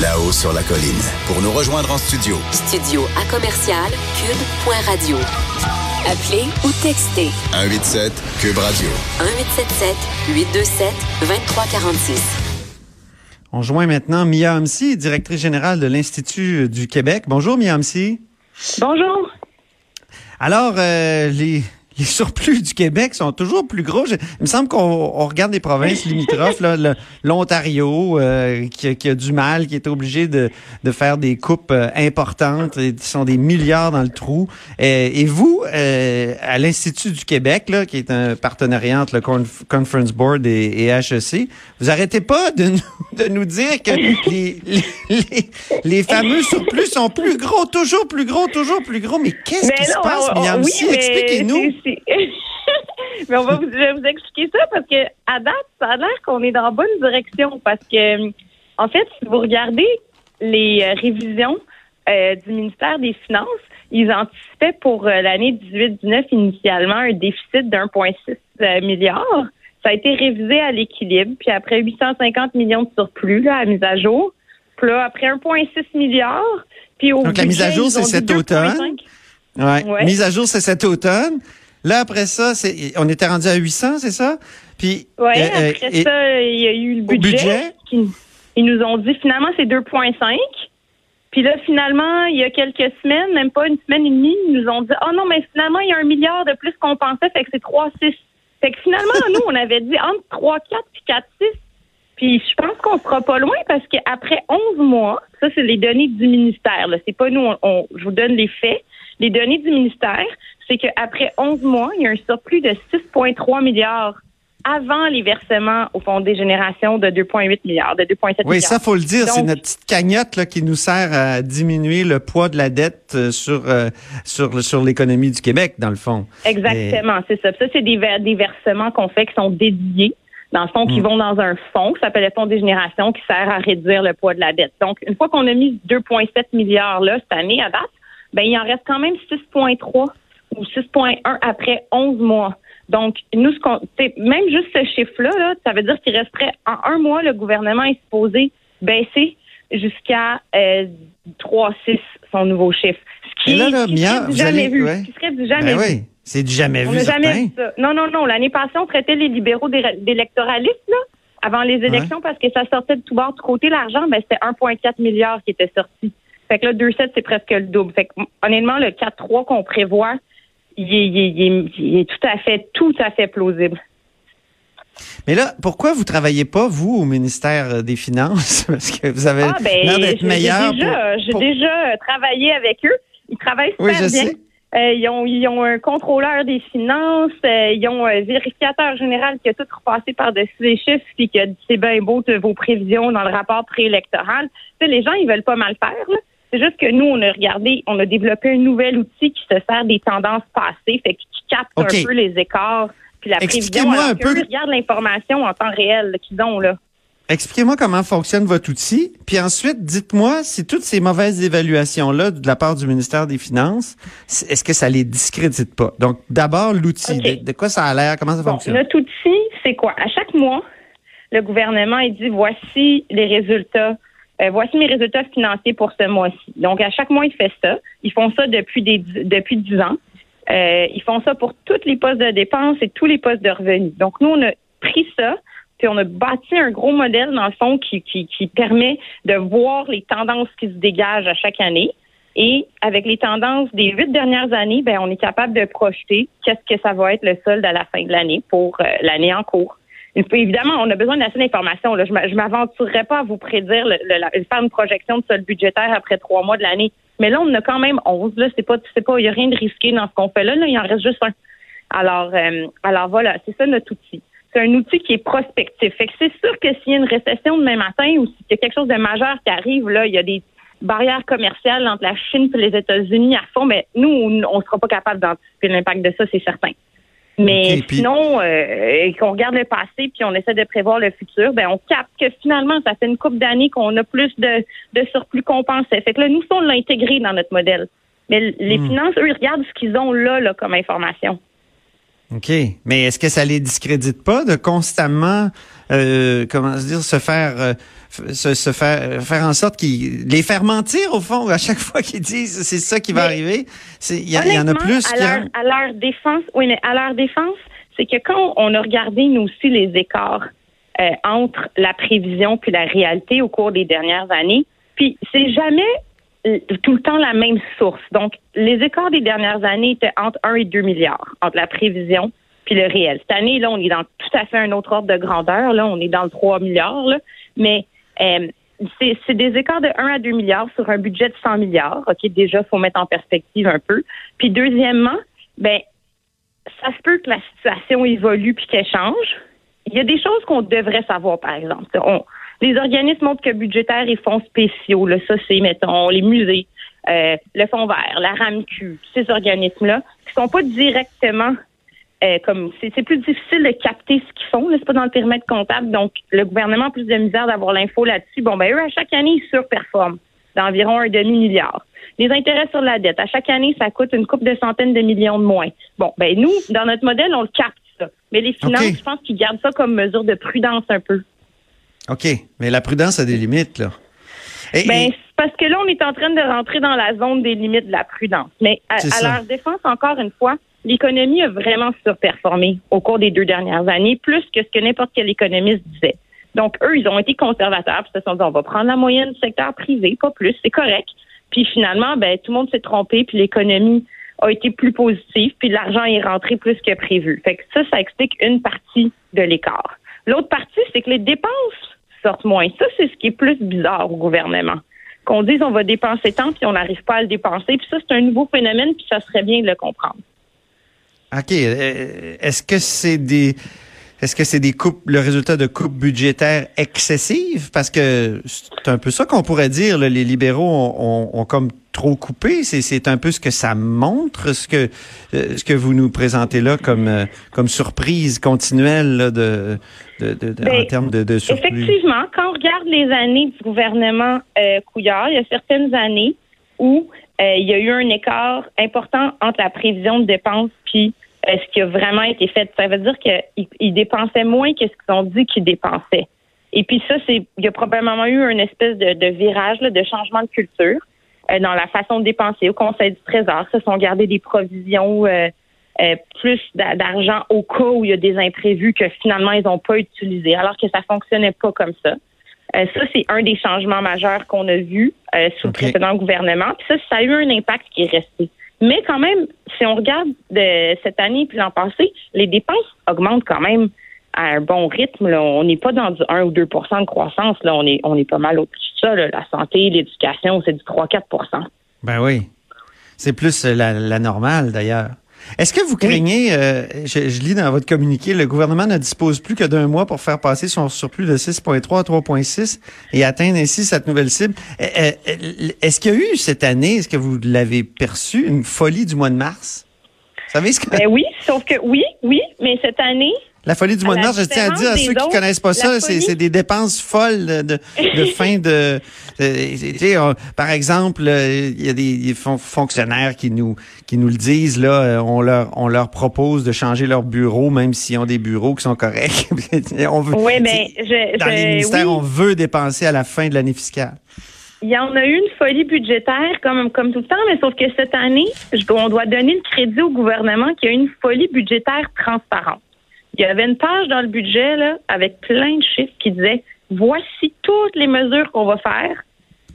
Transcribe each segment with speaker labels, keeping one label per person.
Speaker 1: Là-haut sur la colline. Pour nous rejoindre en studio.
Speaker 2: Studio à commercial cube.radio. Appelez ou textez
Speaker 1: 187 Cube Radio.
Speaker 2: 1877 827 2346.
Speaker 3: On joint maintenant Mia Hamsi, directrice générale de l'Institut du Québec. Bonjour Mia Hamsi.
Speaker 4: Bonjour.
Speaker 3: Alors, euh, les, les surplus du Québec sont toujours plus gros. il me semble qu'on regarde les provinces limitrophes, l'Ontario euh, qui, a du mal, qui est obligé de, de faire des coupes euh, importantes, et sont des milliards dans le trou. Et, vous, euh, à l'Institut du Québec, là, qui est un partenariat entre le Conference Board et, HEC, vous arrêtez pas de nous, de nous dire que les, les, les, fameux surplus sont plus gros, toujours plus gros, toujours plus gros. Mais qu'est-ce qui se passe, Miam? Expliquez-nous.
Speaker 4: mais on va vous, je vais vous expliquer ça parce que à date, ça a l'air qu'on est dans la bonne direction parce que, en fait, si vous regardez les euh, révisions euh, du ministère des Finances, ils anticipaient pour euh, l'année 18-19 initialement un déficit d'1,6 milliard. Ça a été révisé à l'équilibre, puis après 850 millions de surplus là, à mise à jour. Puis là, après 1,6 milliard, puis au
Speaker 3: Donc la mise à jour, c'est cet automne. Ouais. Mise à jour, c'est cet automne. Là, après ça, c'est, on était rendu à 800, c'est ça?
Speaker 4: Puis, oui, euh, euh, après ça, il y a eu le budget. ils nous ont dit finalement c'est 2,5. Puis là, finalement, il y a quelques semaines, même pas une semaine et demie, ils nous ont dit Oh non, mais finalement, il y a un milliard de plus qu'on pensait, fait que c'est 3,6. Fait que finalement, nous, on avait dit entre 3,4 puis 4,6. Puis je pense qu'on sera pas loin parce qu'après 11 mois, ça, c'est les données du ministère. Là. C'est pas nous, on, je vous donne les faits. Les données du ministère, c'est qu'après 11 mois, il y a un surplus de 6,3 milliards avant les versements au Fonds des générations de 2,8 milliards, de 2,7 milliards.
Speaker 3: Oui, ça, faut le dire, c'est notre petite cagnotte là, qui nous sert à diminuer le poids de la dette euh, sur, euh, sur, sur l'économie du Québec, dans le fond.
Speaker 4: Exactement, c'est ça. Ça, c'est des, des versements qu'on fait qui sont dédiés dans le fond, qui hmm. vont dans un fonds qui s'appelle le Fonds des générations qui sert à réduire le poids de la dette. Donc, une fois qu'on a mis 2,7 milliards là cette année à date, ben il en reste quand même 6,3 ou 6,1 après 11 mois. Donc, nous, ce qu'on, même juste ce chiffre-là, là, ça veut dire qu'il resterait en un mois, le gouvernement est supposé baisser jusqu'à euh, 3,6 son nouveau chiffre. Ce qui,
Speaker 3: là, là,
Speaker 4: serait du jamais vu. Qui serait du jamais
Speaker 3: ben
Speaker 4: vu.
Speaker 3: Oui. C'est du jamais
Speaker 4: on
Speaker 3: vu.
Speaker 4: jamais vu ça. Non, non, non. L'année passée, on traitait les libéraux d'électoralistes, là, avant les élections, parce que ça sortait de tout bord. Du côté, l'argent, ben, c'était 1,4 milliard qui était sorti. Fait que là, 2,7, c'est presque le double. Fait que, honnêtement, le 4,3 qu'on prévoit, il est, tout à fait, tout à fait plausible.
Speaker 3: Mais là, pourquoi vous travaillez pas, vous, au ministère des Finances? Parce que vous avez ah, ben, l'air d'être meilleur.
Speaker 4: J'ai déjà, travaillé avec eux. Ils travaillent super bien. Sais. Euh, ils, ont, ils ont un contrôleur des finances, euh, ils ont un vérificateur général qui a tout repassé par-dessus les chiffres puis qui a dit c'est bien beau vos prévisions dans le rapport préélectoral. Tu les gens, ils veulent pas mal faire. Là. C'est juste que nous, on a regardé, on a développé un nouvel outil qui se sert des tendances passées, fait qui capte un peu les écarts, puis la prévision.
Speaker 3: Un peu.
Speaker 4: regarde l'information en temps réel qu'ils ont là.
Speaker 3: Expliquez-moi comment fonctionne votre outil, puis ensuite, dites-moi si toutes ces mauvaises évaluations-là de la part du ministère des Finances, est-ce que ça les discrédite pas? Donc, d'abord, l'outil. De, quoi ça a l'air? Comment ça fonctionne?
Speaker 4: Notre outil, c'est quoi? À chaque mois, le gouvernement, il dit, voici les résultats euh, voici mes résultats financiers pour ce mois-ci. Donc, à chaque mois, ils font ça. Ils font ça depuis des depuis dix ans. Euh, ils font ça pour tous les postes de dépenses et tous les postes de revenus. Donc, nous, on a pris ça, puis on a bâti un gros modèle, dans le fond, qui, qui, qui permet de voir les tendances qui se dégagent à chaque année. Et avec les tendances des huit dernières années, ben, on est capable de projeter qu'est-ce que ça va être le solde à la fin de l'année pour euh, l'année en cours évidemment, on a besoin d'assez d'informations. Je ne m'aventurerai pas à vous prédire, le, faire une projection de sol budgétaire après trois mois de l'année. Mais là, on a quand même 11. Là, c'est pas, c'est pas, il n'y a rien de risqué dans ce qu'on fait là. Là, il en reste juste un. Alors, euh, alors voilà, c'est ça notre outil. C'est un outil qui est prospectif. Fait que c'est sûr que s'il y a une récession demain matin ou s'il y a quelque chose de majeur qui arrive, là, il y a des barrières commerciales entre la Chine et les États-Unis à fond, mais nous, on ne sera pas capable d'anticiper l'impact de ça, c'est certain. Mais sinon, euh, qu'on regarde le passé puis on essaie de prévoir le futur, ben on capte que finalement, ça fait une couple d'années qu'on a plus de, de surplus qu'on pensait. Fait que là, nous, on l'a intégré dans notre modèle. Mais les hmm. finances, eux, ils regardent ce qu'ils ont là, là comme information.
Speaker 3: OK. Mais est-ce que ça les discrédite pas de constamment euh, comment dire, se faire, euh, se, faire, faire en sorte qu'ils les faire mentir au fond à chaque fois qu'ils disent c'est ça qui va arriver. Il y, y, en a plus.
Speaker 4: À leur, à leur défense, oui, mais à leur défense, c'est que quand on a regardé nous aussi les écarts euh, entre la prévision puis la réalité au cours des dernières années, puis c'est jamais tout le temps la même source. Donc, les écarts des dernières années étaient entre 1 et 2 milliards entre la prévision le réel. Cette année, là, on est dans tout à fait un autre ordre de grandeur. Là, on est dans le 3 milliards. Là. Mais euh, c'est des écarts de 1 à 2 milliards sur un budget de 100 milliards. OK, déjà, faut mettre en perspective un peu. Puis deuxièmement, ben ça se peut que la situation évolue puis qu'elle change. Il y a des choses qu'on devrait savoir, par exemple. Les organismes montrent que budgétaires et fonds spéciaux, là, ça c'est, mettons, les musées, euh, le Fonds vert, la RAMQ, ces organismes-là, qui sont pas directement euh, comme c'est plus difficile de capter ce qu'ils font, c'est pas dans le périmètre comptable. Donc, le gouvernement a plus de misère d'avoir l'info là-dessus. Bon, ben eux, à chaque année, ils surperforment d'environ un demi-milliard. Les intérêts sur la dette, à chaque année, ça coûte une coupe de centaines de millions de moins. Bon, ben nous, dans notre modèle, on le capte ça. Mais les finances, je pense qu'ils gardent ça comme mesure de prudence un peu.
Speaker 3: OK. Mais la prudence a des limites, là.
Speaker 4: ben, parce que là, on est en train de rentrer dans la zone des limites de la prudence. Mais à, leur défense, encore une fois, l'économie a vraiment surperformé au cours des deux dernières années, plus que ce que n'importe quel économiste disait. Donc, eux, ils ont été conservateurs, puis se sont dit, on va prendre la moyenne du secteur privé, pas plus, c'est correct. Puis finalement, ben, tout le monde s'est trompé, puis l'économie a été plus positive, puis l'argent est rentré plus que prévu. Fait que ça, ça explique une partie de l'écart. L'autre partie, c'est que les dépenses sortent moins. Ça, c'est ce qui est plus bizarre au gouvernement. Qu'on dise on va dépenser tant, puis on n'arrive pas à le dépenser. Puis ça, c'est un nouveau phénomène, puis ça serait bien de le comprendre.
Speaker 3: OK. Euh, est-ce que c'est des est-ce que c'est des coupes, le résultat de coupes budgétaires excessives? Parce que c'est un peu ça qu'on pourrait dire. les libéraux ont, ont, comme trop coupé. C'est un peu ce que ça montre, ce que euh, ce que vous nous présentez là comme euh, comme surprise continuelle de, de, de, en ben, termes de, de surplus.
Speaker 4: Effectivement, quand on regarde les années du gouvernement euh, Couillard, il y a certaines années où euh, il y a eu un écart important entre la prévision de dépenses puis ce qui a vraiment été fait? Ça veut dire qu'ils dépensaient moins que ce qu'ils ont dit qu'ils dépensaient. Et puis ça, c'est il y a probablement eu une espèce de, virage, de changement de culture euh, dans la façon de dépenser. Au Conseil du Trésor, se sont gardés des provisions euh, plus d'argent au cas où il y a des imprévus que finalement ils n'ont pas utilisés, alors que ça fonctionnait pas comme ça. ça, c'est un des changements majeurs qu'on a vus sous le précédent gouvernement. Puis ça, ça a eu un impact qui est resté. Mais quand même, si on regarde de cette année puis l'an passé, les dépenses augmentent quand même à un bon rythme. On n'est pas dans du 1 ou 2% de croissance. Là. On, est, on est pas mal au-dessus de ça. La santé, l'éducation, c'est du 3-4%
Speaker 3: Ben oui. C'est plus la, la normale, d'ailleurs. Est-ce que vous craignez, euh, je, lis dans votre communiqué, le gouvernement ne dispose plus que d'un mois pour faire passer son surplus de 6,3 à 3,6 et atteindre ainsi cette nouvelle cible? Euh, euh, est-ce qu'il y a eu cette année, est-ce que vous l'avez perçu, une folie du mois de mars?
Speaker 4: Vous savez ce que... Ben oui, sauf que oui, oui, mais cette année,
Speaker 3: la folie du mois de mars, je tiens à dire à ceux qui connaissent pas ça, c'est des dépenses folles de, de, fin de. par exemple, euh, il y a des fonctionnaires qui nous qui nous le disent là, euh, on leur on leur propose de changer leur bureau même s'ils ont des bureaux qui sont corrects.
Speaker 4: on veut, oui, mais je,
Speaker 3: dans les ministères, on veut dépenser à la fin de l'année fiscale.
Speaker 4: Il y en a eu une folie budgétaire comme, comme tout le temps, mais sauf que cette année, on doit donner le crédit au gouvernement qui a une folie budgétaire transparente. Il y avait une page dans le budget là, avec plein de chiffres qui disaient voici toutes les mesures qu'on va faire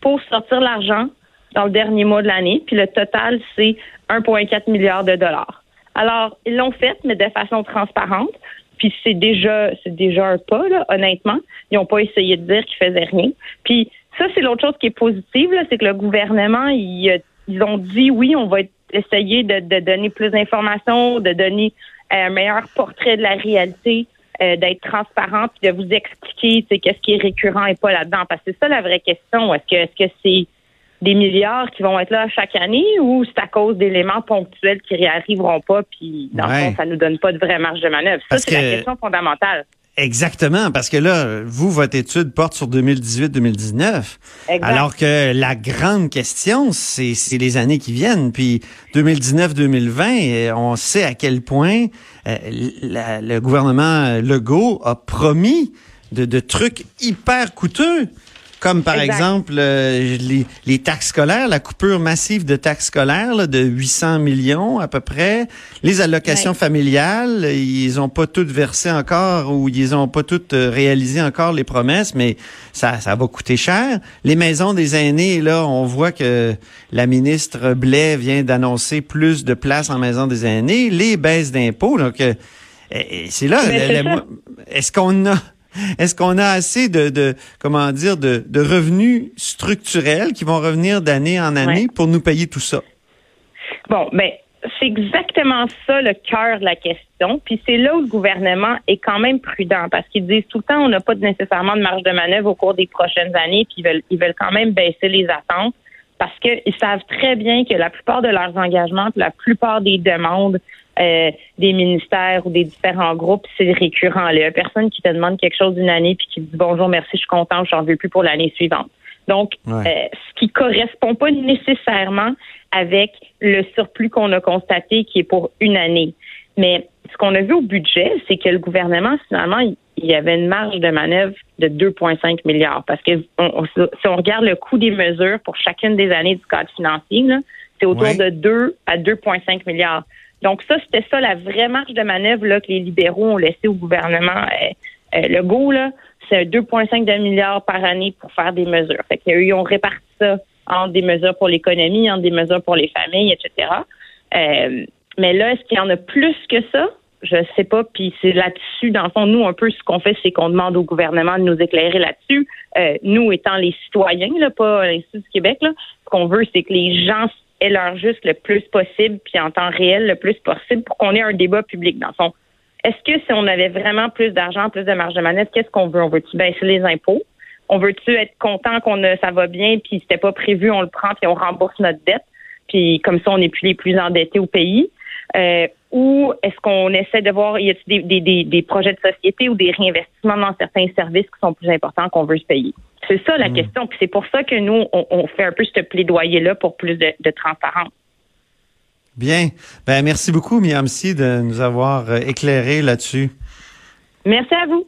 Speaker 4: pour sortir l'argent dans le dernier mois de l'année. Puis le total, c'est 1,4 milliard de dollars. Alors, ils l'ont fait, mais de façon transparente. Puis c'est déjà, c'est déjà un pas, là, honnêtement. Ils n'ont pas essayé de dire qu'ils faisaient rien. Puis ça, c'est l'autre chose qui est positive, c'est que le gouvernement, ils, ils ont dit oui, on va essayer de donner plus d'informations, de donner un meilleur portrait de la réalité, euh, d'être transparent puis de vous expliquer qu'est-ce qui est récurrent et pas là-dedans. Parce que c'est ça la vraie question. Est-ce que est-ce que c'est des milliards qui vont être là chaque année ou c'est à cause d'éléments ponctuels qui réarriveront pas puis dans le fond ça nous donne pas de vraie marge de manœuvre? ça c'est la question fondamentale.
Speaker 3: Exactement, parce que là, vous, votre étude porte sur 2018-2019, alors que la grande question, c'est les années qui viennent. Puis 2019-2020, on sait à quel point euh, le gouvernement Legault a promis de, de trucs hyper coûteux comme par exemple euh, les, les, taxes scolaires, la coupure massive de taxes scolaires là, de 800 millions à peu près, les allocations familiales, ils ont pas toutes versé encore ou ils ont pas toutes euh, réalisé encore les promesses, mais ça, ça va coûter cher. Les maisons des aînés, là, on voit que la ministre Blais vient d'annoncer plus de places en maison des aînés, les baisses d'impôts, donc euh, c'est là, est-ce qu'on a est-ce qu'on a assez de, de comment dire, de, de, revenus structurels qui vont revenir d'année en année pour nous payer tout ça?
Speaker 4: Bon, ben, c'est exactement ça le cœur de la question. Puis c'est là où le gouvernement est quand même prudent parce qu'ils disent tout le temps on n'a pas nécessairement de marge de manœuvre au cours des prochaines années, puis ils veulent, ils veulent quand même baisser les attentes parce qu'ils savent très bien que la plupart de leurs engagements, la plupart des demandes euh, des ministères ou des différents groupes, c'est récurrent. Il y a personne qui te demande quelque chose d'une année puis qui dit bonjour, merci, je suis content, je n'en veux plus pour l'année suivante. Donc, euh, ce qui correspond pas nécessairement avec le surplus qu'on a constaté qui est pour une année. Mais ce qu'on a vu au budget, c'est que le gouvernement, finalement, il y avait une marge de manœuvre de 2,5 milliards. Parce que si on regarde le coût des mesures pour chacune des années du cadre financier, c'est autour de 2 à 2,5 milliards. Donc ça, c'était ça la vraie marge de manœuvre là, que les libéraux ont laissé au gouvernement euh, euh, là. C'est 2,5 milliards par année pour faire des mesures. Fait qu'ils ont réparti ça en des mesures pour l'économie, en des mesures pour les familles, etc. Euh, mais là, est-ce qu'il y en a plus que ça? Je sais pas. Puis c'est là-dessus, dans le fond, nous, un peu, ce qu'on fait, c'est qu'on demande au gouvernement de nous éclairer là-dessus. nous, étant les citoyens, là, pas l'Institut du Québec, là, ce qu'on veut, c'est que les gens est leur juste le plus possible, puis en temps réel le plus possible pour qu'on ait un débat public dans son. Est-ce que si on avait vraiment plus d'argent, plus de marge de manette, qu'est-ce qu'on veut? On veut-tu baisser les impôts? On veut-tu être content qu'on ça va bien, puis c'était pas prévu, on le prend, puis on rembourse notre dette, puis comme ça, on n'est plus les plus endettés au pays? Euh, ou est-ce qu'on essaie de voir, y a des, des, des, projets de société ou des réinvestissements dans certains services qui sont plus importants qu'on veut se payer? C'est ça la hmm. question. Puis c'est pour ça que nous, on, fait un peu ce plaidoyer-là pour plus de, transparence.
Speaker 3: Bien. Ben, merci beaucoup, Miamsi, de nous avoir euh, éclairé là-dessus.
Speaker 4: Merci à vous.